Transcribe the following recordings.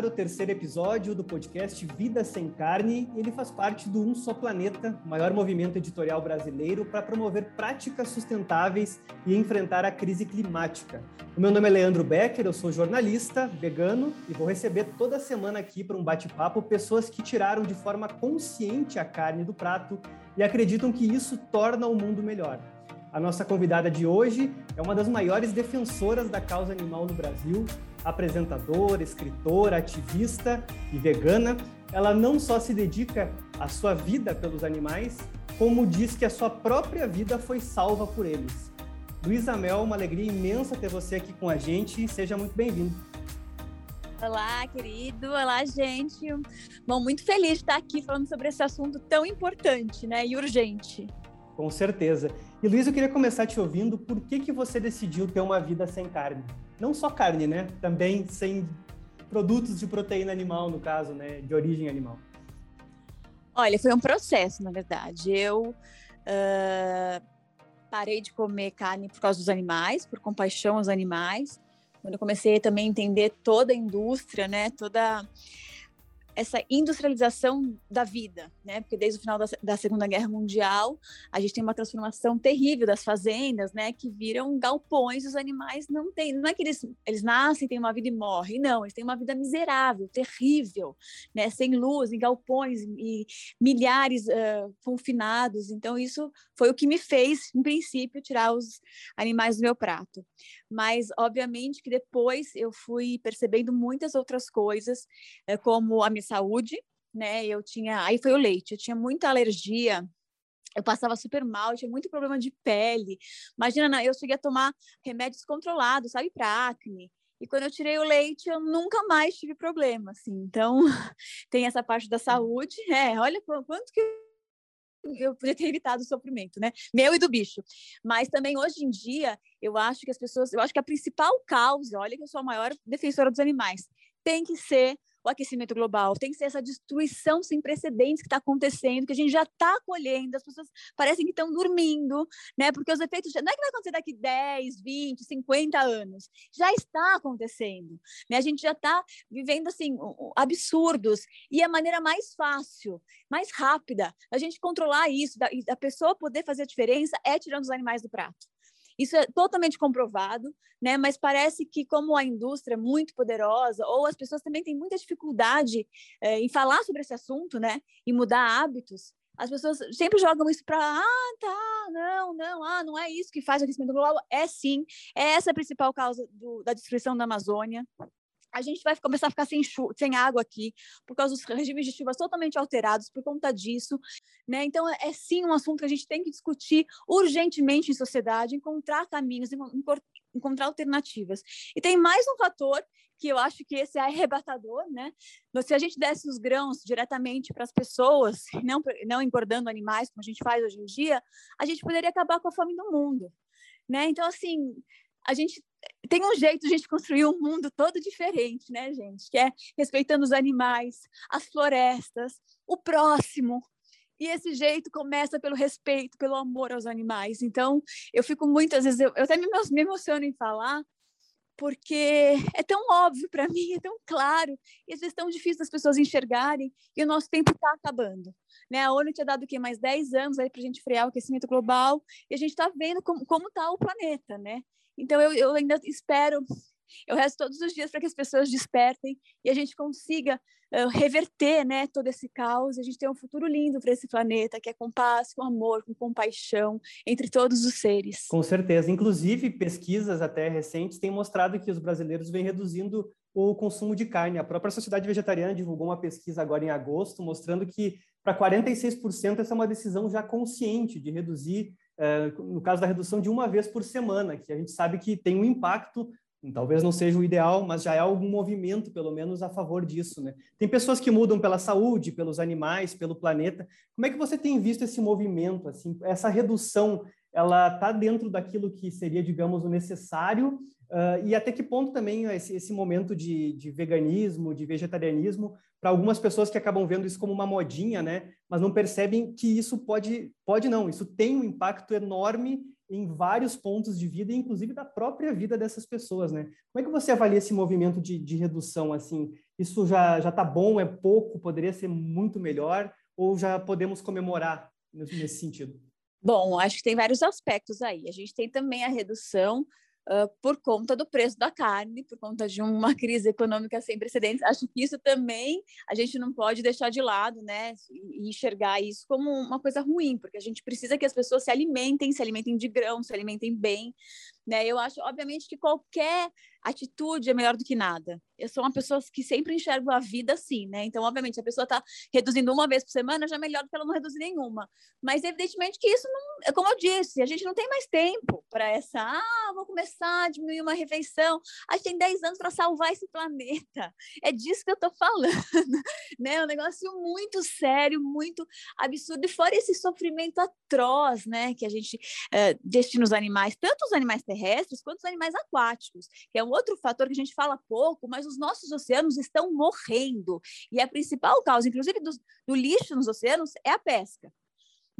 ar o terceiro episódio do podcast Vida Sem Carne. Ele faz parte do Um Só Planeta, maior movimento editorial brasileiro para promover práticas sustentáveis e enfrentar a crise climática. O meu nome é Leandro Becker, eu sou jornalista, vegano e vou receber toda semana aqui para um bate-papo pessoas que tiraram de forma consciente a carne do prato e acreditam que isso torna o mundo melhor. A nossa convidada de hoje é uma das maiores defensoras da causa animal no Brasil, apresentadora, escritora, ativista e vegana. Ela não só se dedica à sua vida pelos animais, como diz que a sua própria vida foi salva por eles. Luísa Mel, uma alegria imensa ter você aqui com a gente. Seja muito bem-vindo. Olá, querido. Olá, gente. Bom, muito feliz de estar aqui falando sobre esse assunto tão importante, né, e urgente. Com certeza. E Luiz, eu queria começar te ouvindo. Por que, que você decidiu ter uma vida sem carne? Não só carne, né? Também sem produtos de proteína animal, no caso, né? De origem animal. Olha, foi um processo, na verdade. Eu uh, parei de comer carne por causa dos animais, por compaixão aos animais. Quando eu comecei também a entender toda a indústria, né? Toda essa industrialização da vida, né? Porque desde o final da, da, Segunda Guerra Mundial, a gente tem uma transformação terrível das fazendas, né? Que viram galpões, os animais não têm, não é que eles, eles nascem, têm uma vida e morrem, não, eles têm uma vida miserável, terrível, né? Sem luz, em galpões e milhares uh, confinados. Então, isso foi o que me fez, em princípio, tirar os animais do meu prato. Mas, obviamente, que depois eu fui percebendo muitas outras coisas, como a minha saúde, né? Eu tinha, aí foi o leite, eu tinha muita alergia, eu passava super mal, tinha muito problema de pele. Imagina, eu cheguei a tomar remédios controlados, sabe, para acne. E quando eu tirei o leite, eu nunca mais tive problema, assim. Então, tem essa parte da saúde. É, olha quanto que eu podia ter evitado o sofrimento, né? Meu e do bicho. Mas também hoje em dia, eu acho que as pessoas, eu acho que a principal causa, olha que eu sou a maior defensora dos animais, tem que ser o aquecimento global, tem que ser essa destruição sem precedentes que está acontecendo, que a gente já está colhendo, as pessoas parecem que estão dormindo, né? Porque os efeitos já, não é que vai acontecer daqui 10, 20, 50 anos, já está acontecendo, né? A gente já está vivendo assim absurdos e a maneira mais fácil, mais rápida, a gente controlar isso, da, da pessoa poder fazer a diferença é tirando os animais do prato. Isso é totalmente comprovado, né? Mas parece que como a indústria é muito poderosa, ou as pessoas também têm muita dificuldade é, em falar sobre esse assunto, né? E mudar hábitos. As pessoas sempre jogam isso para, ah, tá, não, não, ah, não é isso que faz o aquecimento global. É sim, é essa a principal causa do, da destruição da Amazônia, a gente vai começar a ficar sem, sem água aqui, por causa dos regimes de chuvas totalmente alterados por conta disso. Né? Então, é, é sim um assunto que a gente tem que discutir urgentemente em sociedade, encontrar caminhos, encontrar alternativas. E tem mais um fator que eu acho que esse é arrebatador, né? Se a gente desse os grãos diretamente para as pessoas, não, não engordando animais, como a gente faz hoje em dia, a gente poderia acabar com a fome do mundo. Né? Então, assim, a gente tem um jeito de a gente construir um mundo todo diferente, né, gente? Que é respeitando os animais, as florestas, o próximo. E esse jeito começa pelo respeito, pelo amor aos animais. Então, eu fico muitas vezes, eu, eu até me, me emociono em falar, porque é tão óbvio para mim, é tão claro, e às vezes tão difícil das pessoas enxergarem, e o nosso tempo está acabando. Né? A ONU tinha dado o quê? Mais 10 anos para a gente frear o aquecimento global, e a gente está vendo como está o planeta, né? Então, eu, eu ainda espero, eu rezo todos os dias para que as pessoas despertem e a gente consiga uh, reverter né, todo esse caos, a gente ter um futuro lindo para esse planeta, que é com paz, com amor, com compaixão entre todos os seres. Com certeza. Inclusive, pesquisas até recentes têm mostrado que os brasileiros vêm reduzindo o consumo de carne. A própria Sociedade Vegetariana divulgou uma pesquisa agora em agosto, mostrando que para 46% essa é uma decisão já consciente de reduzir no caso da redução de uma vez por semana, que a gente sabe que tem um impacto, talvez não seja o ideal, mas já é algum movimento, pelo menos, a favor disso. Né? Tem pessoas que mudam pela saúde, pelos animais, pelo planeta. Como é que você tem visto esse movimento? Assim, essa redução, ela está dentro daquilo que seria, digamos, o necessário Uh, e até que ponto também esse, esse momento de, de, veganismo, de vegetarianismo, para algumas pessoas que acabam vendo isso como uma modinha, né? Mas não percebem que isso pode, pode não, isso tem um impacto enorme em vários pontos de vida, inclusive da própria vida dessas pessoas, né? Como é que você avalia esse movimento de, de redução, assim? Isso já já está bom, é pouco, poderia ser muito melhor, ou já podemos comemorar nesse sentido? Bom, acho que tem vários aspectos aí. A gente tem também a redução por conta do preço da carne, por conta de uma crise econômica sem precedentes. Acho que isso também a gente não pode deixar de lado, né? E enxergar isso como uma coisa ruim, porque a gente precisa que as pessoas se alimentem, se alimentem de grão, se alimentem bem. Né? Eu acho, obviamente, que qualquer atitude é melhor do que nada. Eu sou uma pessoa que sempre enxergo a vida assim, né? Então, obviamente, a pessoa está reduzindo uma vez por semana, já é melhor do que ela não reduzir nenhuma. Mas, evidentemente, que isso não. É como eu disse, a gente não tem mais tempo para essa. Ah, vou começar a diminuir uma refeição. A gente tem 10 anos para salvar esse planeta. É disso que eu estou falando. né? É um negócio muito sério, muito absurdo. E fora esse sofrimento atroz, né? Que a gente uh, destina os animais, tanto os animais terrestres quanto os animais aquáticos, que é um outro fator que a gente fala pouco, mas os nossos oceanos estão morrendo. E a principal causa, inclusive, do, do lixo nos oceanos, é a pesca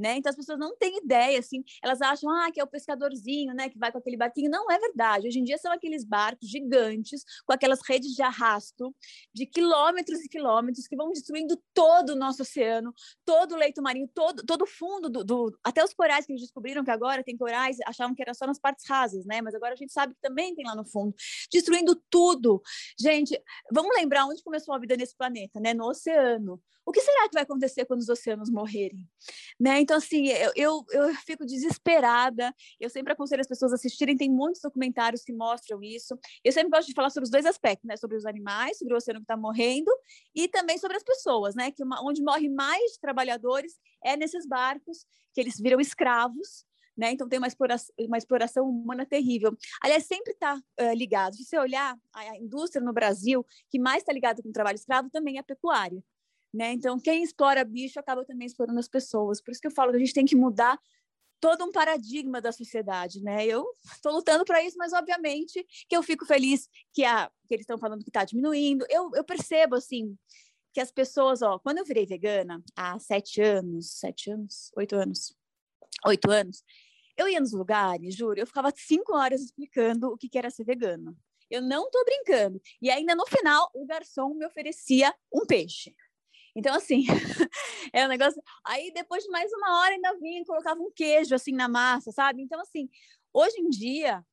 né? Então as pessoas não têm ideia, assim, elas acham ah, que é o pescadorzinho, né, que vai com aquele barquinho. Não é verdade. Hoje em dia são aqueles barcos gigantes com aquelas redes de arrasto de quilômetros e quilômetros que vão destruindo todo o nosso oceano, todo o leito marinho, todo todo o fundo do, do até os corais que eles descobriram que agora tem corais, achavam que era só nas partes rasas, né? Mas agora a gente sabe que também tem lá no fundo, destruindo tudo. Gente, vamos lembrar onde começou a vida nesse planeta, né? No oceano. O que será que vai acontecer quando os oceanos morrerem? Né? Então, assim, eu, eu, eu fico desesperada. Eu sempre aconselho as pessoas a assistirem, tem muitos documentários que mostram isso. Eu sempre gosto de falar sobre os dois aspectos, né? Sobre os animais, sobre o oceano que está morrendo, e também sobre as pessoas, né? Que uma, onde morre mais trabalhadores é nesses barcos, que eles viram escravos, né? Então tem uma exploração, uma exploração humana terrível. Aliás, sempre está uh, ligado. Se você olhar a indústria no Brasil que mais está ligada com o trabalho escravo também é a pecuária. Né? Então, quem explora bicho acaba também explorando as pessoas. Por isso que eu falo que a gente tem que mudar todo um paradigma da sociedade, né? Eu estou lutando para isso, mas obviamente que eu fico feliz que, a, que eles estão falando que está diminuindo. Eu, eu percebo assim que as pessoas, ó, quando eu virei vegana há sete anos, sete anos, oito anos, oito anos, eu ia nos lugares, juro, eu ficava cinco horas explicando o que, que era ser vegana. Eu não estou brincando. E ainda no final, o garçom me oferecia um peixe. Então, assim, é um negócio. Aí, depois de mais uma hora, ainda vinha e colocava um queijo assim na massa, sabe? Então, assim, hoje em dia,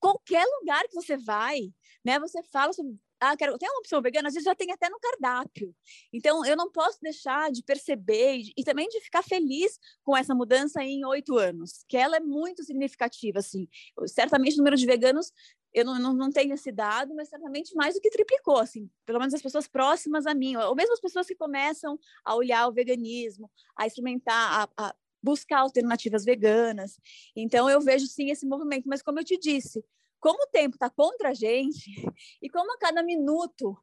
qualquer lugar que você vai, né, você fala sobre. Ah, quero, tem uma opção vegana, às vezes já tem até no cardápio. Então, eu não posso deixar de perceber e, também de ficar feliz com essa mudança em oito anos, que ela é muito significativa, assim. Certamente o número de veganos eu não, não, não, tenho esse dado, mas certamente mais do que triplicou, assim, pelo menos as pessoas próximas a mim, ou mesmo as pessoas que começam a olhar o veganismo, a experimentar, a, a buscar alternativas veganas. Então, eu vejo sim esse movimento, mas como eu te disse, como o tempo está contra a gente, e como a cada minuto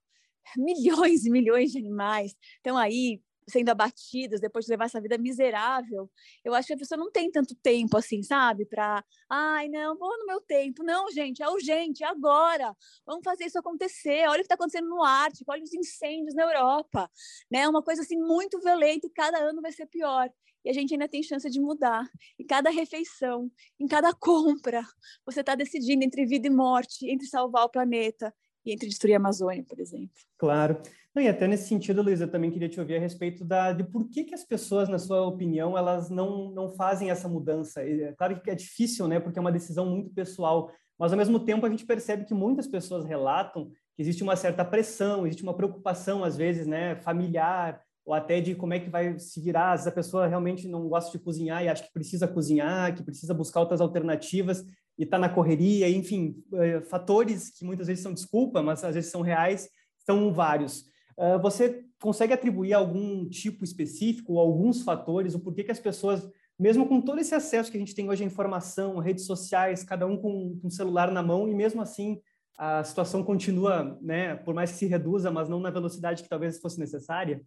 milhões e milhões de animais estão aí sendo abatidas depois de levar essa vida miserável, eu acho que a pessoa não tem tanto tempo assim, sabe? Para, ai, não, vou no meu tempo. Não, gente, é urgente, é agora. Vamos fazer isso acontecer. Olha o que está acontecendo no Ártico, olha os incêndios na Europa, né? Uma coisa assim muito violenta e cada ano vai ser pior. E a gente ainda tem chance de mudar. E cada refeição, em cada compra, você está decidindo entre vida e morte, entre salvar o planeta e entre destruir a Amazônia, por exemplo. Claro. Não, e até nesse sentido, Luísa, eu também queria te ouvir a respeito da, de por que, que as pessoas, na sua opinião, elas não, não fazem essa mudança. É claro que é difícil, né, porque é uma decisão muito pessoal, mas ao mesmo tempo a gente percebe que muitas pessoas relatam que existe uma certa pressão, existe uma preocupação, às vezes, né, familiar, ou até de como é que vai se virar, se a pessoa realmente não gosta de cozinhar e acha que precisa cozinhar, que precisa buscar outras alternativas e está na correria, enfim, é, fatores que muitas vezes são desculpa, mas às vezes são reais, são vários. Ah, você consegue atribuir algum tipo específico, alguns fatores, o porquê que as pessoas, mesmo com todo esse acesso que a gente tem hoje à informação, redes sociais, cada um com um celular na mão, e mesmo assim a situação continua, né, por mais que se reduza, mas não na velocidade que talvez fosse necessária?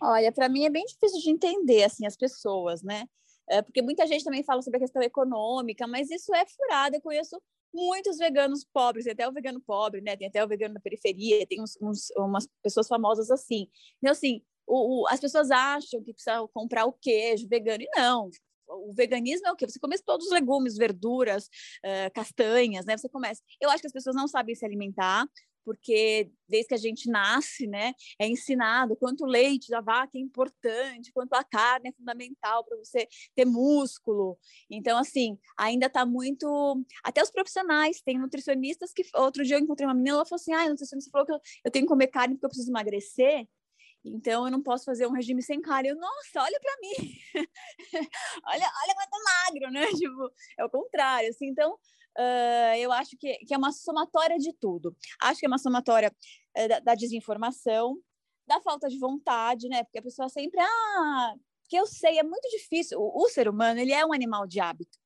Olha, para mim é bem difícil de entender assim as pessoas, né? É, porque muita gente também fala sobre a questão econômica, mas isso é furado. Eu conheço muitos veganos pobres, tem até o vegano pobre, né? Tem até o vegano da periferia, tem uns, uns, umas pessoas famosas assim. Então, assim, o, o, as pessoas acham que precisa comprar o queijo vegano, e não. O veganismo é o quê? Você come todos os legumes, verduras, uh, castanhas, né? Você começa. Eu acho que as pessoas não sabem se alimentar, porque desde que a gente nasce, né, é ensinado quanto o leite da vaca é importante, quanto a carne é fundamental para você ter músculo. Então, assim, ainda está muito. Até os profissionais, tem nutricionistas que. Outro dia eu encontrei uma menina, ela falou assim: ah, a nutricionista falou que eu, tenho que comer carne porque eu preciso emagrecer. Então eu não posso fazer um regime sem carne. Eu, nossa, olha para mim. olha, olha quanto magro, né? Tipo, é o contrário, assim. Então, eu acho que, que é uma somatória de tudo. Acho que é uma somatória uh, da, da, desinformação, da falta de vontade, né? Porque a pessoa sempre, ah, que eu sei, é muito difícil. O, o ser humano, ele é um animal de hábito.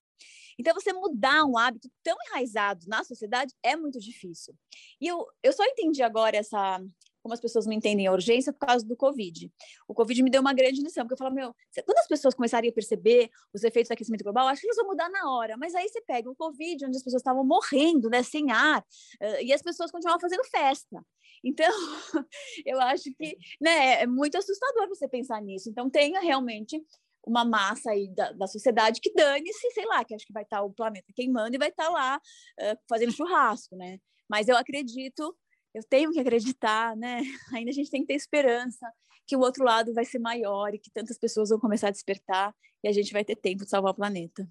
Então, você mudar um hábito tão enraizado na sociedade é muito difícil. E eu, eu só entendi agora essa, como as pessoas não entendem a urgência por causa do Covid. O Covid me deu uma grande lição, porque eu falo, meu, quando as pessoas começarem a perceber os efeitos do aquecimento global, acho que eles vão mudar na hora. Mas aí você pega o Covid, onde as pessoas estavam morrendo, né, sem ar, uh, e as pessoas continuavam fazendo festa. Então, eu acho que né, é muito assustador você pensar nisso. Então, tenha realmente uma massa aí da, da sociedade que dane-se, sei lá, que acho que vai estar o planeta queimando e vai estar lá uh, fazendo churrasco, né? Mas eu acredito eu tenho que acreditar, né? Ainda a gente tem que ter esperança que o outro lado vai ser maior e que tantas pessoas vão começar a despertar e a gente vai ter tempo de salvar o planeta.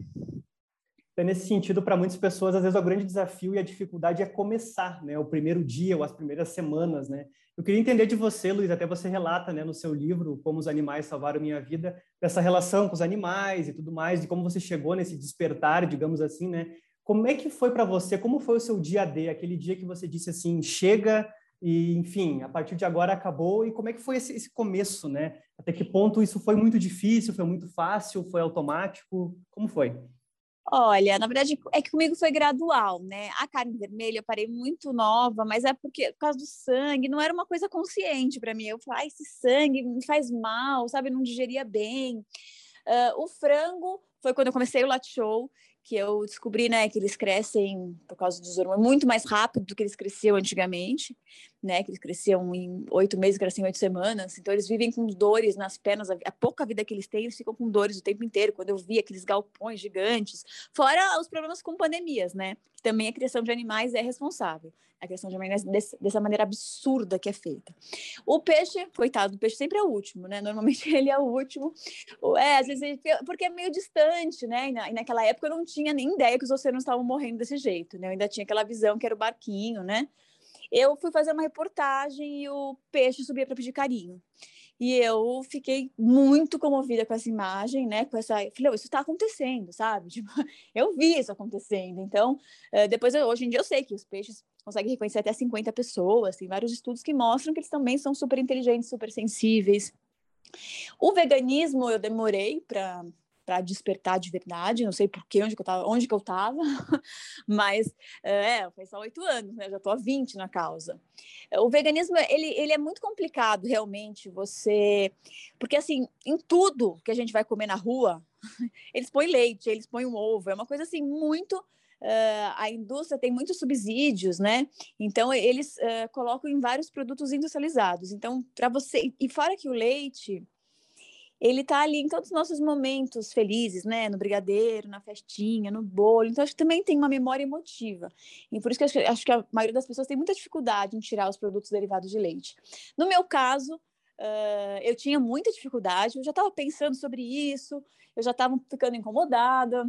Então, nesse sentido, para muitas pessoas, às vezes o grande desafio e a dificuldade é começar, né? O primeiro dia ou as primeiras semanas, né? Eu queria entender de você, Luiz, até você relata, né, no seu livro Como os animais salvaram minha vida, dessa relação com os animais e tudo mais, de como você chegou nesse despertar, digamos assim, né? Como é que foi para você? Como foi o seu dia a dia? Aquele dia que você disse assim, chega e, enfim, a partir de agora acabou. E como é que foi esse, esse começo, né? Até que ponto isso foi muito difícil? Foi muito fácil? Foi automático? Como foi? Olha, na verdade é que comigo foi gradual, né? A carne vermelha eu parei muito nova, mas é porque por causa do sangue, não era uma coisa consciente para mim. Eu falei, ah, esse sangue me faz mal, sabe? não digeria bem. Uh, o frango foi quando eu comecei o Lat Show, que eu descobri, né, que eles crescem por causa dos hormônios muito mais rápido do que eles cresciam antigamente, né, que eles cresciam em oito meses, crescem em oito semanas, então eles vivem com dores nas pernas, a pouca vida que eles têm, eles ficam com dores o tempo inteiro, quando eu vi aqueles galpões gigantes, fora os problemas com pandemias, né, também a criação de animais é responsável a criação de animais dessa maneira absurda que é feita. O peixe, coitado, o peixe sempre é o último, né? Normalmente ele é o último. É, às vezes, porque é meio distante, né? E, e, naquela época eu não tinha nem ideia que os oceanos estavam morrendo desse jeito, né? Eu ainda tinha aquela visão que era o barquinho, né? Eu fui fazer uma reportagem e o peixe subia para pedir carinho. E eu fiquei muito comovida com essa imagem, né? Com essa, falei, isso está acontecendo, sabe? Tipo, eu vi isso acontecendo. Então, eh, depois hoje em dia eu sei que os peixes conseguem reconhecer até 50 pessoas. Tem vários estudos que mostram que eles também são super inteligentes, super sensíveis. O veganismo eu demorei para para despertar de verdade, não sei por que, onde que eu tava, onde que eu tava, mas é, foi só oito anos, né? Já tô há 20 na causa. O veganismo, ele, ele é muito complicado, realmente, você... Porque, assim, em tudo que a gente vai comer na rua, eles põem leite, eles põem um ovo, é uma coisa, assim, muito... Uh, a indústria tem muitos subsídios, né? Então eles uh, colocam em vários produtos industrializados. Então, para você e fora que o leite ele está ali em todos os nossos momentos felizes, né? No brigadeiro, na festinha, no bolo. Então, acho que também tem uma memória emotiva. E por isso que acho, acho que a maioria das pessoas tem muita dificuldade em tirar os produtos derivados de leite. No meu caso, uh, eu tinha muita dificuldade, eu já estava pensando sobre isso, eu já estava ficando incomodada.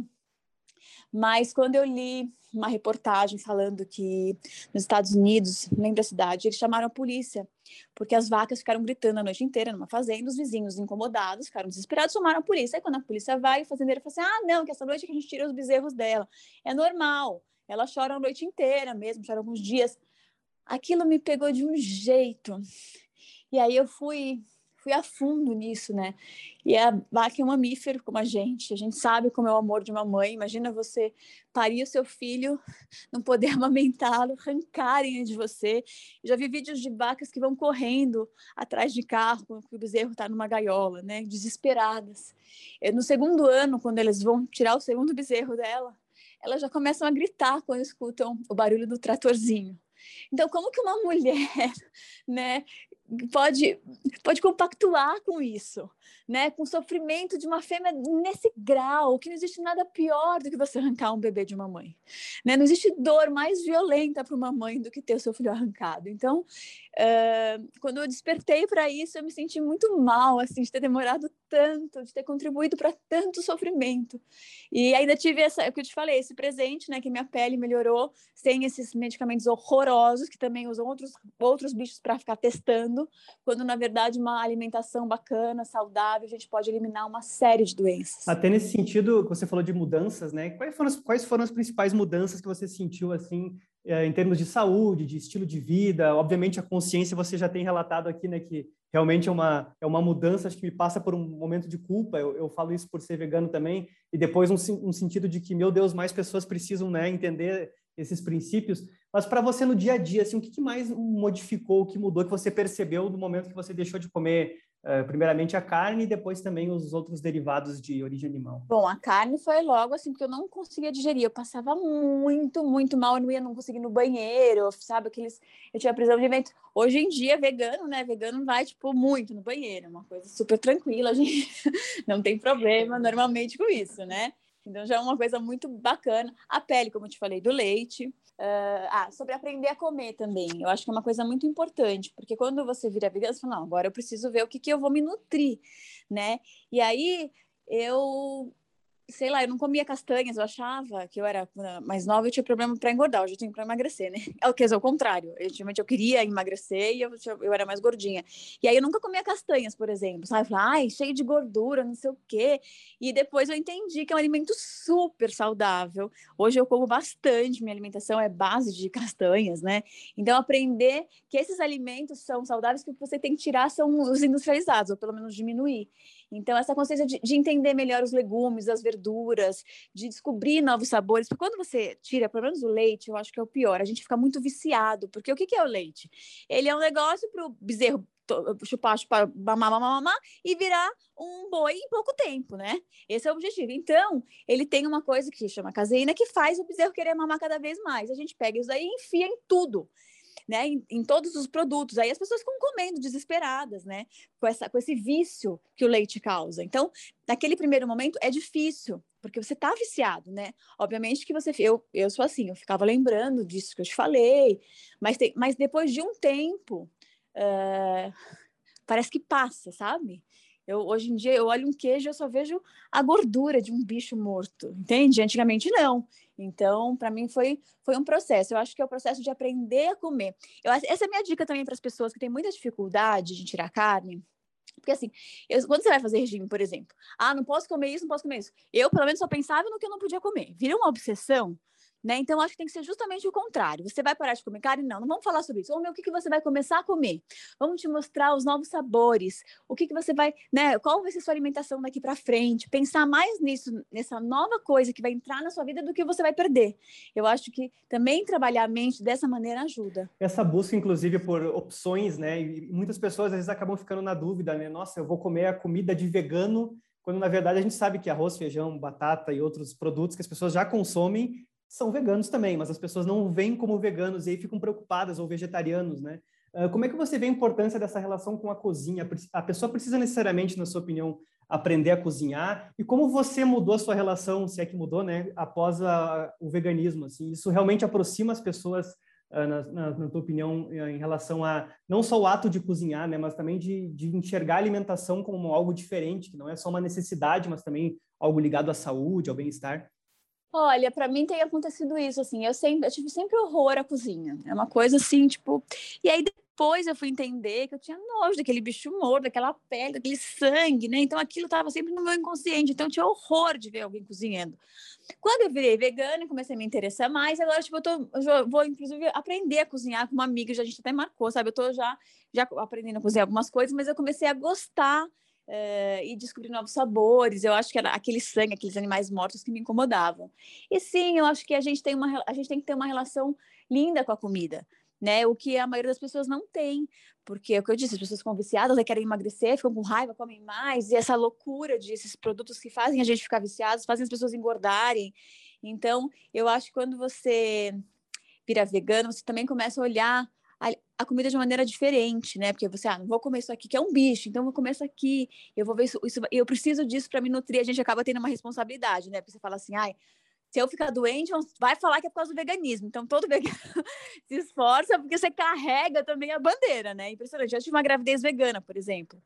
Mas quando eu li uma reportagem falando que nos Estados Unidos, lembra a cidade, eles chamaram a polícia, porque as vacas ficaram gritando a noite inteira numa fazenda, os vizinhos incomodados, ficaram desesperados, chamaram a polícia. Aí quando a polícia vai, o fazendeiro fala assim: ah, não, que essa noite que a gente tira os bezerros dela. É normal, ela chora a noite inteira mesmo, chora alguns dias. Aquilo me pegou de um jeito. E aí eu fui fui a fundo nisso, né? E a vaca é um mamífero como a gente, a gente sabe como é o amor de uma mãe. Imagina você parir o seu filho, não poder amamentá-lo, arrancarem de você. Já vi vídeos de vacas que vão correndo atrás de carro, quando o bezerro está numa gaiola, né? Desesperadas. No segundo ano, quando eles vão tirar o segundo bezerro dela, elas já começam a gritar quando escutam o barulho do tratorzinho. Então, como que uma mulher, né, pode, pode compactuar com isso, né? Com o sofrimento de uma fêmea nesse grau, que não existe nada pior do que você arrancar um bebê de uma mãe, né? Não existe dor mais violenta para uma mãe do que ter o seu filho arrancado. Então, uh, quando eu despertei para isso, eu me senti muito mal, assim, de ter demorado tanto, de ter contribuído para tanto sofrimento. E ainda tive essa, é o que eu te falei, esse presente, né? Que minha pele melhorou sem esses medicamentos horrorosos que também usam outros, outros bichos para ficar testando quando na verdade uma alimentação bacana, saudável, a gente pode eliminar uma série de doenças. Até nesse sentido, você falou de mudanças, né? Quais foram as, quais foram as principais mudanças que você sentiu assim eh, em termos de saúde, de estilo de vida? Obviamente a consciência você já tem relatado aqui, né, que realmente é uma, é uma mudança, acho que me passa por um momento de culpa, eu, eu falo isso por ser vegano também, e depois um, um sentido de que, meu Deus, mais pessoas precisam né, entender esses princípios, mas para você no dia a dia, assim, o que, mais modificou, o que mudou, que você percebeu no momento que você deixou de comer, uh, primeiramente a carne e depois também os outros derivados de origem animal? Bom, a carne foi logo assim, porque eu não conseguia digerir, eu passava muito, muito mal, eu não ia, não conseguia ir no banheiro, sabe, aqueles, eu tinha prisão de vento. Hoje em dia, vegano, né, vegano vai, tipo, muito no banheiro, é uma coisa super tranquila, a gente não tem problema normalmente com isso, né? Então já é uma coisa muito bacana. A pele, como eu te falei, do leite. Uh, ah, sobre aprender a comer também. Eu acho que é uma coisa muito importante, porque quando você vira vegano, você fala, não, agora eu preciso ver o que, que eu vou me nutrir, né? E aí eu sei lá, eu não comia castanhas, eu achava que eu era mais nova e tinha problema para engordar, hoje eu tenho para emagrecer, né? É o que é o contrário. Ultimamente eu queria emagrecer e eu, eu era mais gordinha. E aí eu nunca comia castanhas, por exemplo, sabe? Ai, cheio de gordura, não sei o quê. E depois eu entendi que é um alimento super saudável. Hoje eu como bastante, minha alimentação é base de castanhas, né? Então aprender que esses alimentos são saudáveis, que o que você tem que tirar são os industrializados, ou pelo menos diminuir. Então, essa consciência de, de, entender melhor os legumes, as verduras, de descobrir novos sabores. Porque quando você tira, pelo menos o leite, eu acho que é o pior, a gente fica muito viciado. Porque o que, que é o leite? Ele é um negócio para o bezerro chupar, chupar, mamar, mamar, mamar e virar um boi em pouco tempo, né? Esse é o objetivo. Então, ele tem uma coisa que chama caseína que faz o bezerro querer mamar cada vez mais. A gente pega isso aí e enfia em tudo né, em, em, todos os produtos. Aí as pessoas ficam comendo desesperadas, né, com, essa, com esse vício que o leite causa. Então, naquele primeiro momento é difícil, porque você está viciado, né? Obviamente que você, eu, eu sou assim, eu ficava lembrando disso que eu te falei, mas, tem, mas depois de um tempo, uh, parece que passa, sabe? Eu, hoje em dia, eu olho um queijo, eu só vejo a gordura de um bicho morto, entende? Antigamente, não. Então, para mim, foi, foi um processo. Eu acho que é o processo de aprender a comer. Eu, essa é a minha dica também para as pessoas que têm muita dificuldade de tirar carne. Porque assim, eu, quando você vai fazer regime, por exemplo, ah, não posso comer isso, não posso comer isso. Eu, pelo menos, só pensava no que eu não podia comer. Vira uma obsessão né? Então, acho que tem que ser justamente o contrário. Você vai parar de comer carne? Não, não vamos falar sobre isso. Ver o que, que você vai começar a comer. Vamos te mostrar os novos sabores. O que, que você vai, né? Qual vai ser sua alimentação daqui para frente? Pensar mais nisso, nessa nova coisa que vai entrar na sua vida do que você vai perder. Eu acho que também trabalhar a mente dessa maneira ajuda. Essa busca, inclusive, por opções, né? E muitas pessoas às vezes acabam ficando na dúvida, né? Nossa, eu vou comer a comida de vegano quando na verdade a gente sabe que arroz, feijão, batata e outros produtos que as pessoas já consomem são veganos também, mas as pessoas não veem como veganos e aí ficam preocupadas, ou vegetarianos, né? Uh, como é que você vê a importância dessa relação com a cozinha? A pessoa precisa necessariamente, na sua opinião, aprender a cozinhar? E como você mudou a sua relação, se é que mudou, né, após a, o veganismo? Assim, isso realmente aproxima as pessoas, uh, na, na, na, tua opinião, em relação a não só o ato de cozinhar, né, mas também de, de enxergar a alimentação como algo diferente, que não é só uma necessidade, mas também algo ligado à saúde, ao bem-estar? Olha, para mim tem acontecido isso, assim, eu sempre, eu tive sempre horror à cozinha. É uma coisa assim, tipo, e aí depois eu fui entender que eu tinha nojo daquele bicho morto, daquela pele, daquele sangue, né? Então aquilo estava sempre no meu inconsciente, então eu tinha horror de ver alguém cozinhando. Quando eu virei vegana e comecei a me interessar mais, agora tipo, eu, tô, eu vou inclusive aprender a cozinhar com uma amiga, já a gente até marcou, sabe? Eu tô já já aprendendo a cozinhar algumas coisas, mas eu comecei a gostar Uh, e descobrir novos sabores. Eu acho que era aquele sangue, aqueles animais mortos que me incomodavam. E sim, eu acho que a gente tem uma a gente tem que ter uma relação linda com a comida, né? O que a maioria das pessoas não tem, porque é o que eu disse, as pessoas ficam viciadas, querem emagrecer, ficam com raiva, comem mais, e essa loucura de esses produtos que fazem a gente ficar viciados, fazem as pessoas engordarem. Então, eu acho que quando você vira vegano, você também começa a olhar a comida de maneira diferente, né? Porque você, ah, não vou comer isso aqui, que é um bicho, então eu vou comer isso aqui, eu vou ver isso, isso eu preciso disso para me nutrir. A gente acaba tendo uma responsabilidade, né? Porque você fala assim, ai, se eu ficar doente, vai falar que é por causa do veganismo. Então, todo vegano se esforça porque você carrega também a bandeira, né? Impressionante. Eu tive uma gravidez vegana, por exemplo.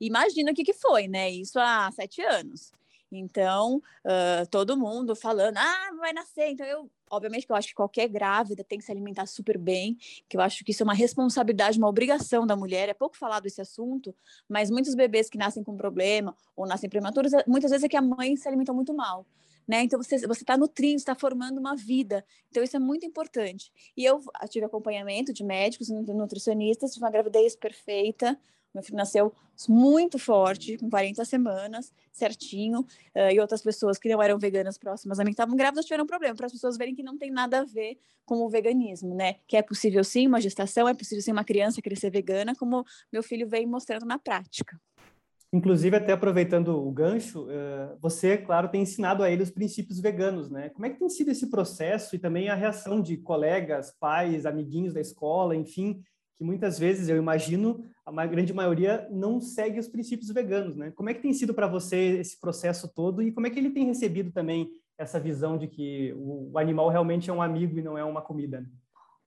Imagina o que, que foi, né? Isso há sete anos. Então, uh, todo mundo falando, ah, vai nascer. Então, eu, obviamente, que eu acho que qualquer grávida tem que se alimentar super bem, que eu acho que isso é uma responsabilidade, uma obrigação da mulher. É pouco falado esse assunto, mas muitos bebês que nascem com problema ou nascem prematuros, muitas vezes é que a mãe se alimenta muito mal né? Então você você está nutrindo, está formando uma vida. Então isso é muito importante. E eu tive acompanhamento de médicos, nutricionistas, tive uma gravidez perfeita. Meu filho nasceu muito forte, com 40 semanas, certinho. Uh, e outras pessoas que não eram veganas próximas a mim, estavam grávidas, tiveram problema. Para as pessoas verem que não tem nada a ver com o veganismo, né? Que é possível sim uma gestação, é possível sim uma criança crescer vegana, como meu filho vem mostrando na prática. Inclusive, até aproveitando o gancho, eh, você, claro, tem ensinado a ele os princípios veganos, né? Como é que tem sido esse processo e também a reação de colegas, pais, amiguinhos da escola, enfim, que muitas vezes, eu imagino, a grande maioria não segue os princípios veganos, né? Como é que tem sido para você esse processo todo e como é que ele tem recebido também essa visão de que o animal realmente é um amigo e não é uma comida?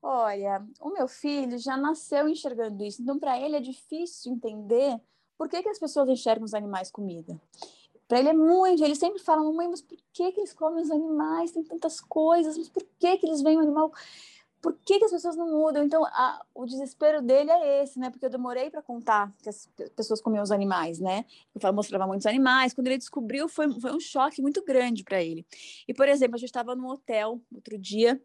Olha, o meu filho já nasceu enxergando isso, então para ele é difícil entender por que, que as pessoas enxergam os animais comida? Para ele é muito, ele sempre fala, mamãe, mas por que, que eles comem os animais? Tem tantas coisas, mas por que, que eles veem o animal? Por que, que as pessoas não mudam? Então, a, o desespero dele é esse, né? Porque eu demorei para contar que as pessoas comiam os animais, né? Eu mostrava muitos animais. Quando ele descobriu, foi, foi um choque muito grande para ele. E, por exemplo, a gente estava num hotel outro dia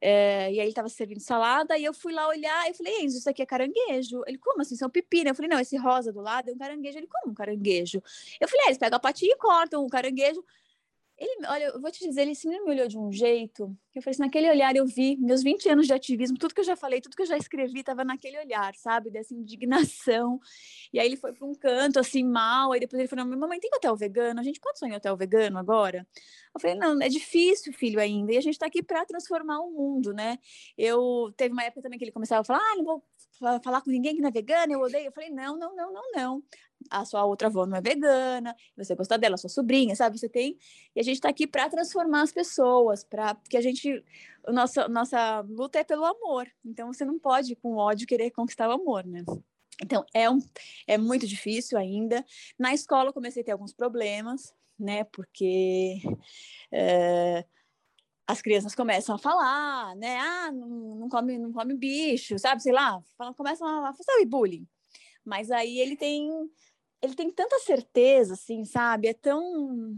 é, e aí ele estava servindo salada, e eu fui lá olhar, e falei, Enzo, isso aqui é caranguejo. Ele, como assim? São pepino. Eu falei, não, esse rosa do lado é um caranguejo. Ele, como um caranguejo? Eu falei, é, eles pegam a patinha e cortam o caranguejo. Ele, olha, eu vou te dizer, ele sempre me olhou de um jeito, que eu falei assim, naquele olhar eu vi meus 20 anos de ativismo, tudo que eu já falei, tudo que eu já escrevi estava naquele olhar, sabe? Dessa indignação. E aí ele foi para um canto, assim, mal, aí depois ele falou, mamãe, tem hotel vegano? A gente pode sonhar hotel vegano agora? Eu falei, não, é difícil, filho, ainda, e a gente está aqui para transformar o mundo, né? Eu, teve uma época também que ele começava a falar, ah, não vou falar com ninguém que não é vegano, eu odeio. Eu falei, não, não, não, não, não a sua outra avó não é vegana, você gosta dela, sua sobrinha, sabe? Você tem. E a gente está aqui para transformar as pessoas, para porque a gente. Nossa, nossa luta é pelo amor. Então você não pode, com ódio, querer conquistar o amor, né? Então é, um, é muito difícil ainda. Na escola eu comecei a ter alguns problemas, né? Porque. É, as crianças começam a falar, né? Ah, não, não, come, não come bicho, sabe? Sei lá, começam a fazer bullying. Mas aí ele tem ele tem tanta certeza, assim, sabe? É tão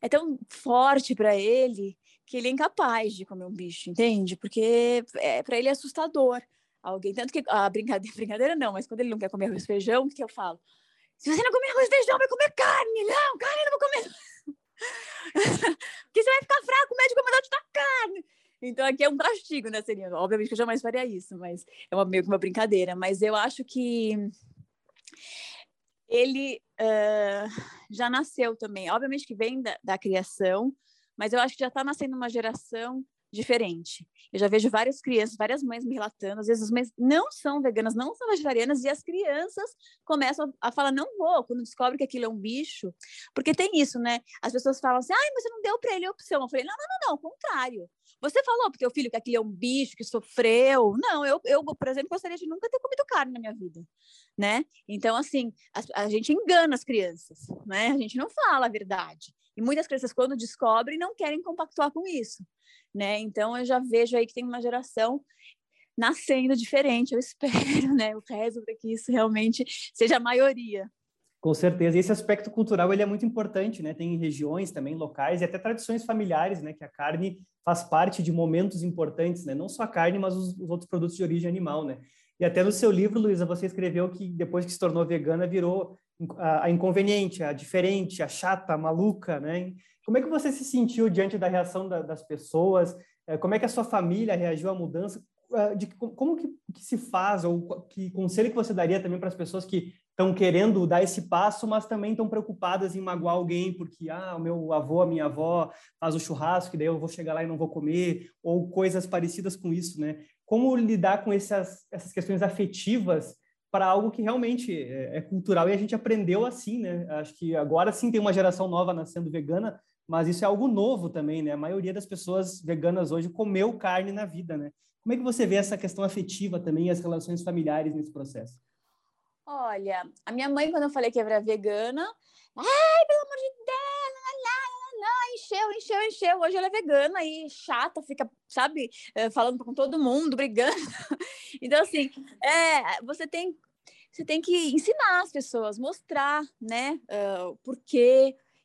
é tão forte para ele que ele é incapaz de comer um bicho, entende? Porque é, para ele é assustador. Alguém, tanto que a brincadeira, brincadeira não, mas quando ele não quer comer arroz e feijão, o que eu falo? Se você não comer arroz e feijão, vai comer carne. Não, carne eu não vou comer. Porque você vai ficar fraco, o médico mandou te dar carne. Então aqui é um castigo, né, seria? Obviamente que eu jamais faria isso, mas é uma, meio que uma brincadeira. Mas eu acho que ele uh, já nasceu também. Obviamente que vem da, da criação, mas eu acho que já está nascendo uma geração diferente. Eu já vejo várias crianças, várias mães me relatando, às vezes as mães não são veganas, não são vegetarianas, e as crianças começam a falar, não vou, quando descobre que aquilo é um bicho, porque tem isso, né? As pessoas falam assim, ai, mas você não deu para ele a opção. Eu falei, não, não, não, não, contrário. Você falou pro teu filho que aquilo é um bicho, que sofreu. Não, eu, eu, por exemplo, gostaria de nunca ter comido carne na minha vida, né? Então, assim, a, a gente engana as crianças, né? A gente não fala a verdade. E muitas crianças, quando descobrem, não querem compactuar com isso, né? Então, eu já vejo aí que tem uma geração nascendo diferente, eu espero, né? Eu rezo para que isso realmente seja a maioria. Com certeza. E esse aspecto cultural ele é muito importante, né? Tem regiões também locais e até tradições familiares, né? Que a carne faz parte de momentos importantes, né? Não só a carne, mas os, os outros produtos de origem animal, né? E até no seu livro, Luísa, você escreveu que depois que se tornou vegana virou a, inconveniente, a diferente, a chata, a maluca, né? Como é que você se sentiu diante da reação da, das pessoas? É, como é que a sua família reagiu à mudança? É, de como que, que se faz ou que conselho que você daria também para as pessoas que estão querendo dar esse passo, mas também estão preocupadas em magoar alguém, porque ah, o meu avô, a minha avó faz o churrasco, e daí eu vou chegar lá e não vou comer, ou coisas parecidas com isso, né? Como lidar com essas, essas questões afetivas para algo que realmente é, é, cultural e a gente aprendeu assim, né? Acho que agora sim tem uma geração nova nascendo vegana, mas isso é algo novo também, né? A maioria das pessoas veganas hoje comeu carne na vida, né? Como é que você vê essa questão afetiva também e as relações familiares nesse processo? Olha, a minha mãe, quando eu falei que era vegana, ai, pelo amor de Deus, encheu, encheu, encheu. Hoje ela é vegana e chata, fica, sabe, eh, falando com todo mundo, brigando. Então, assim, é, você tem, você tem que ensinar as pessoas, mostrar, né, uh,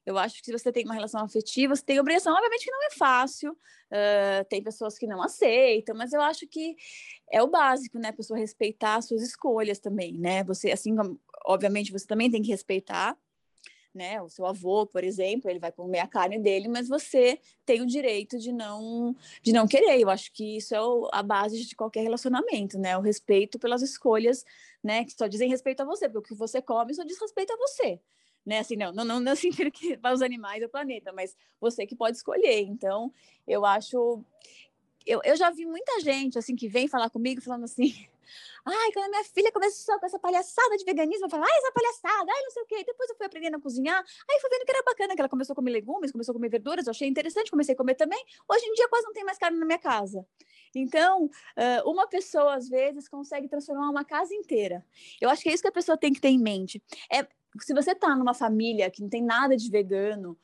eu acho que se você tem uma relação afetiva, você tem obrigação. Obviamente que não é fácil, uh, tem pessoas que não aceitam, mas eu acho que é o básico, né? A pessoa respeitar as suas escolhas também, né? Você, assim, obviamente, você também tem que respeitar, né? O seu avô, por exemplo, ele vai comer a carne dele, mas você tem o direito de não de não querer. Eu acho que isso é o, a base de qualquer relacionamento, né? O respeito pelas escolhas, né? Que só dizem respeito a você, porque o que você come só diz respeito a você né? Assim, não, não, não, não sentido que para os animais do planeta, mas você que pode escolher. Então, eu acho. Eu, eu já vi muita gente assim que vem falar comigo falando assim. Ai, quando a minha filha começou com essa palhaçada de veganismo, eu falei, ai, essa palhaçada, ai, não sei o quê. Depois eu fui aprendendo a cozinhar, aí fui vendo que era bacana, que ela começou a comer legumes, começou a comer verduras, eu achei interessante, comecei a comer também. Hoje em dia quase não tem mais carne na minha casa. Então, uma pessoa, às vezes, consegue transformar uma casa inteira. Eu acho que é isso que a pessoa tem que ter em mente. É, se você está numa família que não tem nada de vegano,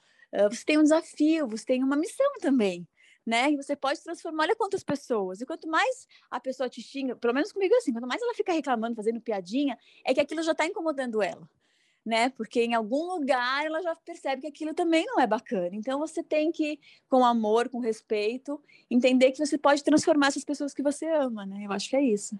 você tem um desafio, você tem uma missão também. Né? E você pode transformar, olha quantas pessoas. E quanto mais a pessoa te xinga, pelo menos comigo é assim, quanto mais ela fica reclamando, fazendo piadinha, é que aquilo já está incomodando ela né? Porque em algum lugar ela já percebe que aquilo também não é bacana. Então você tem que, com amor, com respeito, entender que você pode transformar essas pessoas que você ama, né? Eu acho que é isso.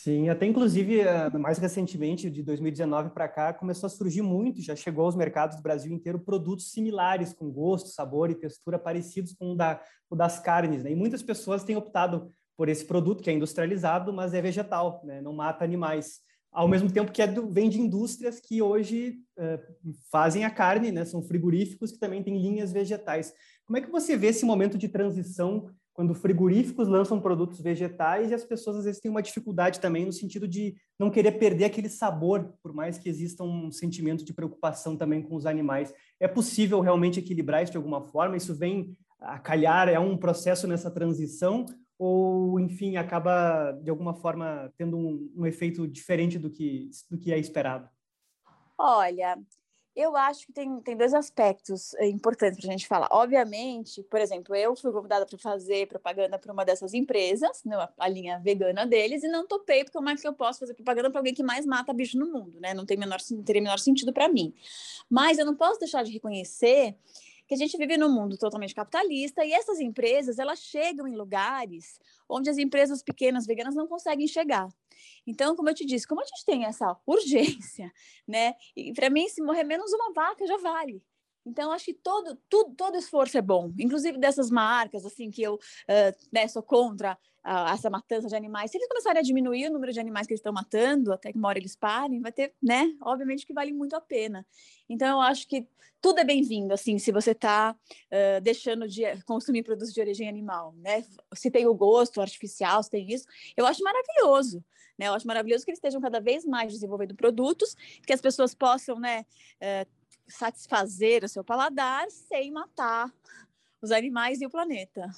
Sim, até inclusive eh, mais recentemente, de 2019 para cá, começou a surgir muito, já chegou aos mercados do Brasil inteiro produtos similares, com gosto, sabor e textura parecidos com o, da, o das carnes. Né? E muitas pessoas têm optado por esse produto que é industrializado, mas é vegetal, né? não mata animais ao mesmo tempo que é do, vem de indústrias que hoje uh, fazem a carne, né? São frigoríficos que também têm linhas vegetais. Como é que você vê esse momento de transição quando frigoríficos lançam produtos vegetais e as pessoas às vezes têm uma dificuldade também no sentido de não querer perder aquele sabor, por mais que exista um sentimento de preocupação também com os animais. É possível realmente equilibrar isso de alguma forma? Isso vem a calhar, é um processo nessa transição ou, enfim, acaba de alguma forma tendo um, um efeito diferente do que, do que é esperado? Olha, eu acho que tem, tem dois aspectos eh, importantes para a gente falar. Obviamente, por exemplo, eu fui convidada para fazer propaganda para uma dessas empresas, né, a linha vegana deles, e não topei, porque como é que eu posso fazer propaganda para alguém que mais mata bicho no mundo, né? Não tem menor, teria menor sentido para mim. Mas eu não posso deixar de reconhecer que a gente vive num mundo totalmente capitalista e essas empresas elas chegam em lugares onde as empresas pequenas veganas não conseguem chegar. Então, como eu te disse, como a gente tem essa urgência, né? E para mim, se morrer menos uma vaca já vale. Então, acho que todo, tudo, todo esforço é bom, inclusive dessas marcas, assim, que eu uh, né, sou contra uh, essa matança de animais. Se eles começarem a diminuir o número de animais que eles estão matando, até que uma hora eles parem, vai ter, né? Obviamente que vale muito a pena. Então, eu acho que tudo é bem-vindo, assim, se você está uh, deixando de consumir produtos de origem animal, né? Se tem o gosto artificial, se tem isso, eu acho maravilhoso, né? Eu acho maravilhoso que eles estejam cada vez mais desenvolvendo produtos, que as pessoas possam, né, uh, satisfazer o seu paladar sem matar os animais e o planeta.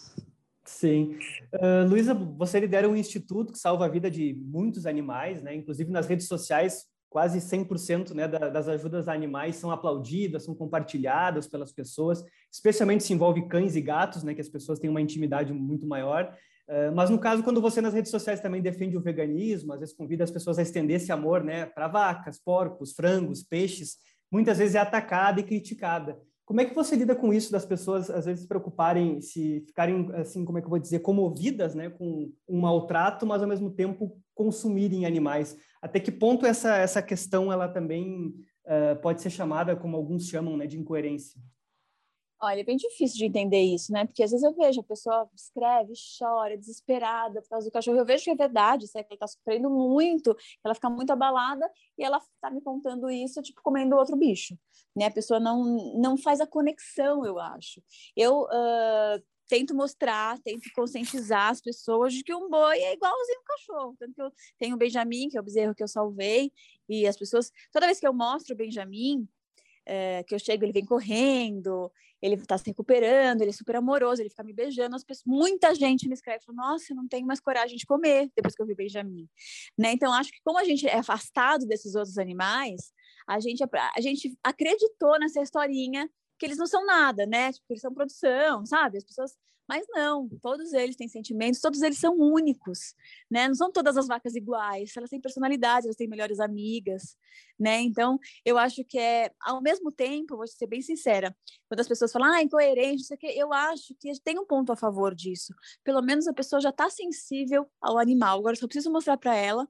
Sim. Uh, Luísa, você lidera um instituto que salva a vida de muitos animais, né? Inclusive nas redes sociais, quase 100% né, das ajudas a animais são aplaudidas, são compartilhadas pelas pessoas, especialmente se envolve cães e gatos, né, que as pessoas têm uma intimidade muito maior. Uh, mas no caso, quando você nas redes sociais também defende o veganismo, às vezes convida as pessoas a estender esse amor né, para vacas, porcos, frangos, peixes, muitas vezes é atacada e criticada. Como é que você lida com isso das pessoas às vezes se preocuparem, se ficarem assim, como é que eu vou dizer, comovidas, né, com um maltrato, mas ao mesmo tempo consumirem animais? Até que ponto essa essa questão ela também uh, pode ser chamada, como alguns chamam, né, de incoerência? Olha, é bem difícil de entender isso, né? Porque às vezes eu vejo a pessoa escreve, chora, desesperada por causa do cachorro. Eu vejo que é verdade, que ele tá sofrendo muito, ela fica muito abalada e ela tá me contando isso, tipo, comendo outro bicho, né? A pessoa não, não faz a conexão, eu acho. Eu uh, tento mostrar, tento conscientizar as pessoas de que um boi é igualzinho um cachorro. Tanto que eu tenho o Benjamin, que é o bezerro que eu salvei, e as pessoas, toda vez que eu mostro o Benjamin, é, que eu chego, ele vem correndo, ele está se recuperando, ele é super amoroso, ele fica me beijando. As pessoas, muita gente me escreve, fala, nossa, eu não tenho mais coragem de comer depois que eu vi Benjamin. Né? Então, acho que como a gente é afastado desses outros animais, a gente, a gente acreditou nessa historinha que eles não são nada, né? Tipo, eles são produção, sabe? As pessoas mas não, todos eles têm sentimentos, todos eles são únicos, né? Não são todas as vacas iguais, elas têm personalidade, elas têm melhores amigas, né? Então, eu acho que é, ao mesmo tempo, vou ser bem sincera, quando as pessoas falam, ah, incoerente, isso aqui, eu acho que tem um ponto a favor disso. Pelo menos a pessoa já está sensível ao animal. Agora, só preciso mostrar para ela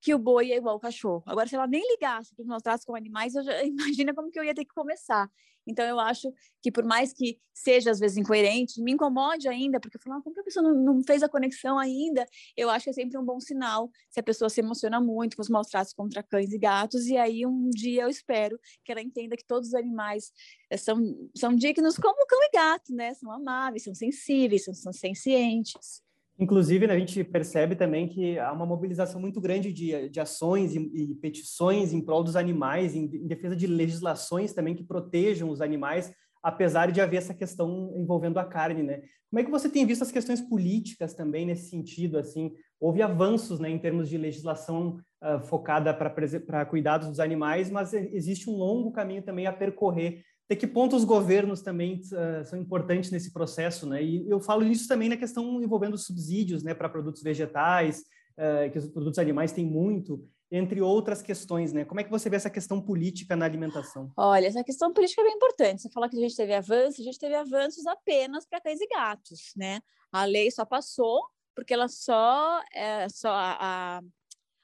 que o boi é igual ao cachorro. Agora, se ela nem ligasse para os meus tratos com animais, eu já, imagina como que eu ia ter que começar. Então, eu acho que, por mais que seja às vezes incoerente, me incomode ainda, porque eu falo, ah, como que a pessoa não, não, fez a conexão ainda? Eu acho que é sempre um bom sinal se a pessoa se emociona muito com os maus tratos contra cães e gatos, e aí um dia eu espero que ela entenda que todos os animais eh, são, são dignos como cão e gato, né? São amáveis, são sensíveis, são, são sencientes. Inclusive, né, a gente percebe também que há uma mobilização muito grande de, de ações e, e petições em prol dos animais, em, em, defesa de legislações também que protejam os animais, apesar de haver essa questão envolvendo a carne, né? Como é que você tem visto as questões políticas também nesse sentido? Assim, houve avanços, né, em termos de legislação uh, focada para cuidados dos animais, mas existe um longo caminho também a percorrer até que ponto os governos também uh, são importantes nesse processo, né? E eu falo isso também na questão envolvendo subsídios, né, para produtos vegetais, uh, que os produtos animais têm muito, entre outras questões, né? Como é que você vê essa questão política na alimentação? Olha, essa questão política é bem importante. Você fala que a gente teve avanços, a gente teve avanços apenas para cães e gatos, né? A lei só passou porque ela só, é, só a, a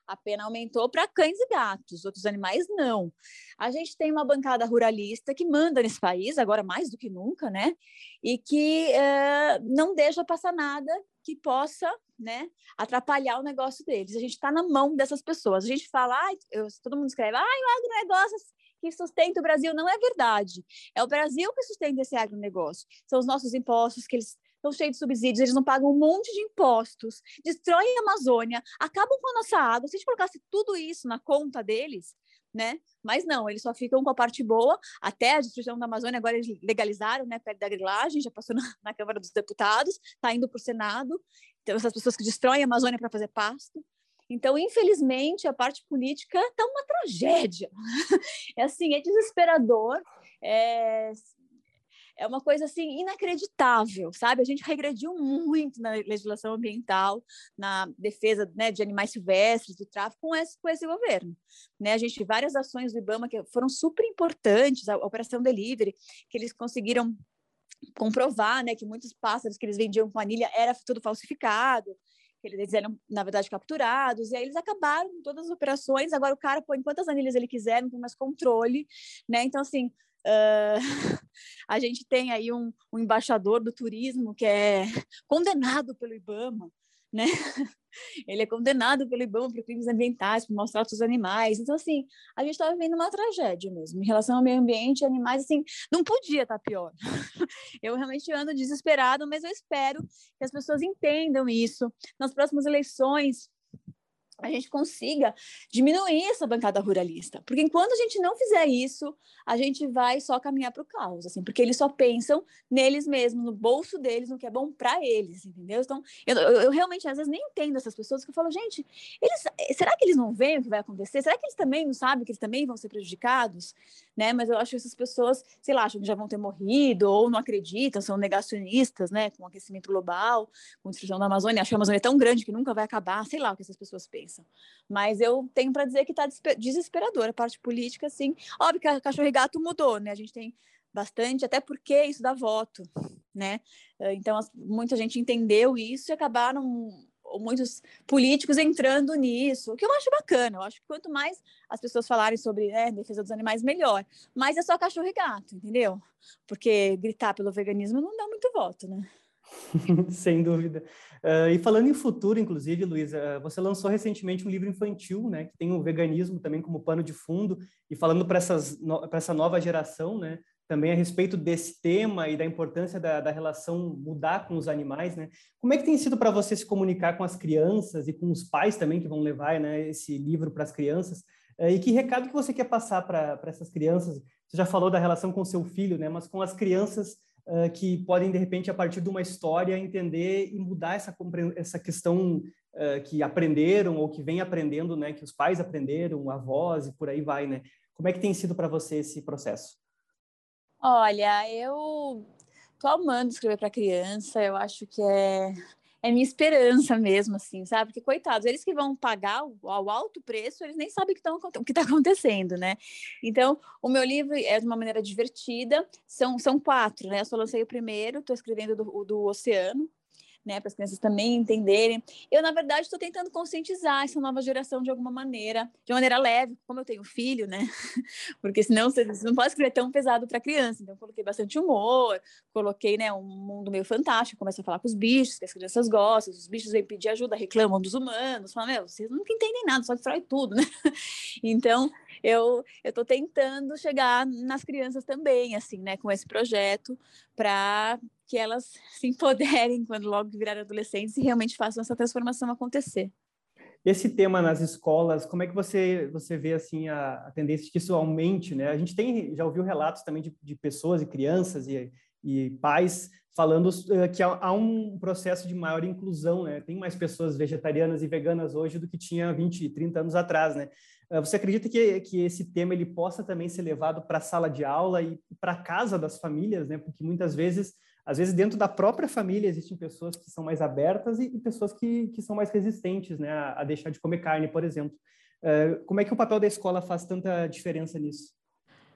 a pena aumentou para cães e gatos, outros animais não. A gente tem uma bancada ruralista que manda nesse país, agora mais do que nunca, né? E que uh, não deixa passar nada que possa né, atrapalhar o negócio deles. A gente está na mão dessas pessoas. A gente fala, ah, eu, todo mundo escreve, ah, o agronegócio que sustenta o Brasil. Não é verdade. É o Brasil que sustenta esse agronegócio. São os nossos impostos que eles estão cheios de subsídios, eles não pagam um monte de impostos, destroem a Amazônia, acabam com a nossa água. Se a gente colocasse tudo isso na conta deles, né? Mas não, eles só ficam com a parte boa, até a destruição da Amazônia, agora eles legalizaram, né, perto da grilagem, já passou na, na Câmara dos Deputados, está indo para o Senado. Então, essas pessoas que destroem a Amazônia para fazer pasto. Então, infelizmente, a parte política está uma tragédia. É assim, é desesperador. É, é uma coisa assim inacreditável, sabe? A gente regrediu muito na legislação ambiental, na defesa né, de animais silvestres, do tráfico com esse, com esse governo. Né? A gente várias ações do IBAMA que foram super importantes, a Operação Delivery, que eles conseguiram comprovar, né, que muitos pássaros que eles vendiam com anilha era tudo falsificado que eles eram, na verdade, capturados, e aí eles acabaram com todas as operações, agora o cara põe quantas anilhas ele quiser, não tem mais controle, né, então, assim, Uh, a gente tem aí um, um, embaixador do turismo que é condenado pelo IBAMA, né? Ele é condenado pelo IBAMA por crimes ambientais, por maus tratos animais. Então, assim, a gente está vivendo uma tragédia mesmo. Em relação ao meio ambiente animais, assim, não podia estar tá pior. Eu realmente ando desesperado, mas eu espero que as pessoas entendam isso. Nas próximas eleições, a gente consiga diminuir essa bancada ruralista. Porque enquanto a gente não fizer isso, a gente vai só caminhar para o caos, assim, porque eles só pensam neles mesmos, no bolso deles, no que é bom para eles, entendeu? Então, eu, eu, realmente às vezes nem entendo essas pessoas que eu falo, gente, eles, será que eles não veem o que vai acontecer? Será que eles também não sabem que eles também vão ser prejudicados? Né? Mas eu acho que essas pessoas, sei lá, acham que já vão ter morrido ou não acreditam, são negacionistas, né, com o aquecimento global, com a destruição da Amazônia, acham que a Amazônia é tão grande que nunca vai acabar, sei lá o que essas pessoas pensam. Mas eu tenho para dizer que está desesperadora a parte política, assim. Óbvio que a cachorro e gato mudou, né? A gente tem bastante, até porque isso dá voto, né? Então, muita gente entendeu isso e acabaram muitos políticos entrando nisso, o que eu acho bacana. Eu acho que quanto mais as pessoas falarem sobre né, defesa dos animais, melhor. Mas é só cachorro e gato, entendeu? Porque gritar pelo veganismo não dá muito voto, né? Sem dúvida. Uh, e falando em futuro, inclusive, Luísa, você lançou recentemente um livro infantil, né, que tem o veganismo também como pano de fundo, e falando para essa nova geração, né, também a respeito desse tema e da importância da, da, relação mudar com os animais, né? Como é que tem sido para você se comunicar com as crianças e com os pais também que vão levar né, esse livro para as crianças? Uh, e que recado que você quer passar para essas crianças? Você já falou da relação com seu filho, né? Mas com as crianças uh, que podem, de repente, a partir de uma história, entender e mudar essa, essa questão uh, que aprenderam ou que vem aprendendo, né, que os pais aprenderam, avós e por aí vai, né? Como é que tem sido para você esse processo? Olha, eu tô amando escrever para criança, eu acho que é é minha esperança mesmo, assim, sabe? Porque, coitados, eles que vão pagar o, o alto preço, eles nem sabem o que está acontecendo, né? Então, o meu livro é de uma maneira divertida, são, são quatro, né? Eu só lancei o primeiro, estou escrevendo do, do Oceano, né, para as crianças também entenderem. Eu, na verdade, estou tentando conscientizar essa nova geração de alguma maneira, de maneira leve, como eu tenho filho, né? Porque senão você, não pode escrever tão pesado para criança. Então, coloquei bastante humor, coloquei né, um mundo meio fantástico, começo a falar com os bichos, que as crianças gostam, os bichos vêm pedir ajuda, reclamam dos humanos, falam, meu, vocês nunca entendem nada, só destrói tudo, né? Então, eu estou tentando chegar nas crianças também, assim, né, com esse projeto, para que elas se empoderem quando logo virarem adolescentes e realmente façam essa transformação acontecer. Esse tema nas escolas, como é que você você vê assim a, a tendência que isso aumente, né? A gente tem já ouviu relatos também de, de pessoas e crianças e, e pais falando uh, que há, há, um processo de maior inclusão, né? Tem mais pessoas vegetarianas e veganas hoje do que tinha 20, 30 anos atrás, né? Uh, você acredita que, que esse tema ele possa também ser levado para a sala de aula e para casa das famílias, né? Porque muitas vezes às vezes dentro da própria família existem pessoas que são mais abertas e, e pessoas que, que são mais resistentes né, a, a, deixar de comer carne, por exemplo. Uh, como é que o papel da escola faz tanta diferença nisso?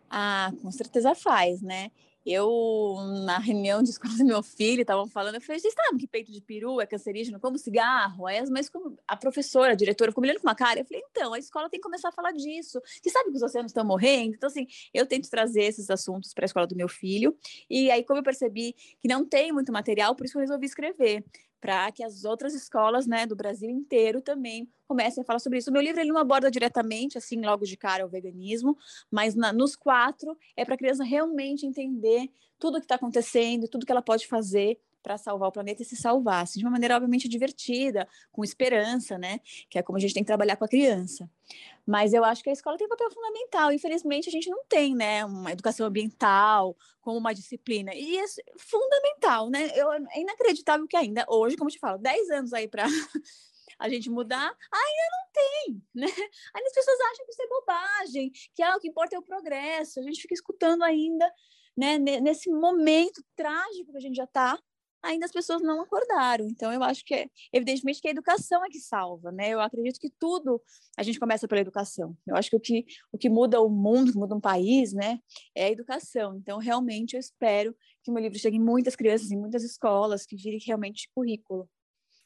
Ah, com certeza faz, né? Eu, na reunião de escola do meu filho, estavam falando, eu falei, vocês sabem que peito de peru é cancerígeno como cigarro? Aí mas como a professora, a diretora, ficou me olhando com uma cara, eu falei, então, a escola tem que começar a falar disso. Você sabe que os oceanos estão morrendo? Então, assim, eu tento trazer esses assuntos para a escola do meu filho. E aí, como eu percebi que não tem muito material, por isso eu resolvi escrever para que as outras escolas né, do Brasil inteiro também comecem a falar sobre isso. O meu livro ele não aborda diretamente, assim, logo de cara, o veganismo, mas na, nos quatro é para a criança realmente entender tudo o que está acontecendo, tudo que ela pode fazer para salvar o planeta e se salvar, assim, de uma maneira obviamente divertida, com esperança, né? Que é como a gente tem que trabalhar com a criança. Mas eu acho que a escola tem um papel fundamental. Infelizmente, a gente não tem, né, uma educação ambiental como uma disciplina. E é fundamental, né? Eu, é inacreditável que ainda hoje, como eu te falo, 10 anos aí para a gente mudar, ainda não tem, né? Ainda as pessoas acham que isso é bobagem, que ah, o que importa é o progresso. A gente fica escutando ainda, né, nesse momento trágico que a gente já está, ainda as pessoas não acordaram. Então, eu acho que, é, evidentemente, que a educação é que salva, né? Eu acredito que tudo a gente começa pela educação. Eu acho que o que, o que muda o mundo, que muda um país, né, é a educação. Então, realmente, eu espero que o meu livro chegue em muitas crianças, em muitas escolas, que vire realmente currículo.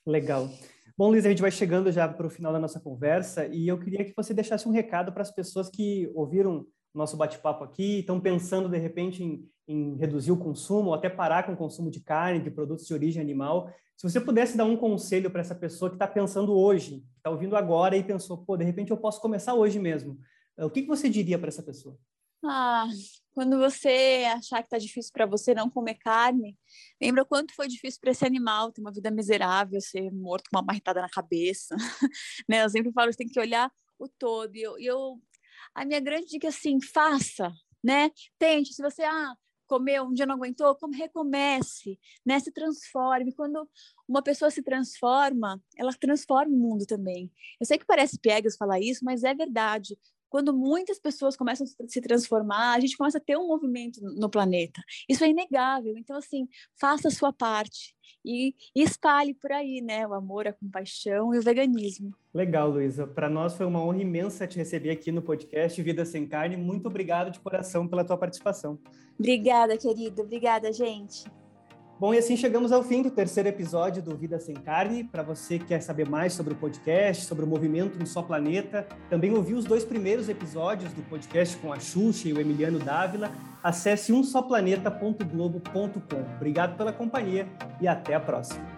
Legal. Bom, Luiz, a gente vai chegando já para o final da nossa conversa e eu queria que você deixasse um recado para as pessoas que ouviram nosso bate-papo aqui, estão pensando de repente em, em, reduzir o consumo ou até parar com o consumo de carne, de produtos de origem animal. Se você pudesse dar um conselho para essa pessoa que está pensando hoje, está ouvindo agora e pensou, pô, de repente eu posso começar hoje mesmo, eh, o que, que você diria para essa pessoa? Ah, quando você achar que está difícil para você não comer carne, lembra quanto foi difícil para esse animal ter uma vida miserável, ser morto com uma marretada na cabeça. né? Eu sempre falo, você tem que olhar o todo. E eu, eu a minha grande dica é assim, faça, né? Tente, se você ah, comeu, um dia não aguentou, como recomece, né? Se transforme. Quando uma pessoa se transforma, ela transforma o mundo também. Eu sei que parece piegas falar isso, mas é verdade quando muitas pessoas começam a se transformar, a gente começa a ter um movimento no planeta. Isso é inegável. Então, assim, faça a sua parte e, e espalhe por aí, né? O amor, a compaixão e o veganismo. Legal, Luísa. Para nós foi uma honra imensa te receber aqui no podcast Vida Sem Carne. Muito obrigado de coração pela tua participação. Obrigada, querido. Obrigada, gente. Bom, e assim chegamos ao fim do terceiro episódio do Vida Sem Carne. Para você que quer saber mais sobre o podcast, sobre o movimento Um Só Planeta, também ouviu os dois primeiros episódios do podcast com a Xuxa e o Emiliano Dávila, acesse umsoplaneta.globo.com. Obrigado pela companhia e até a próxima.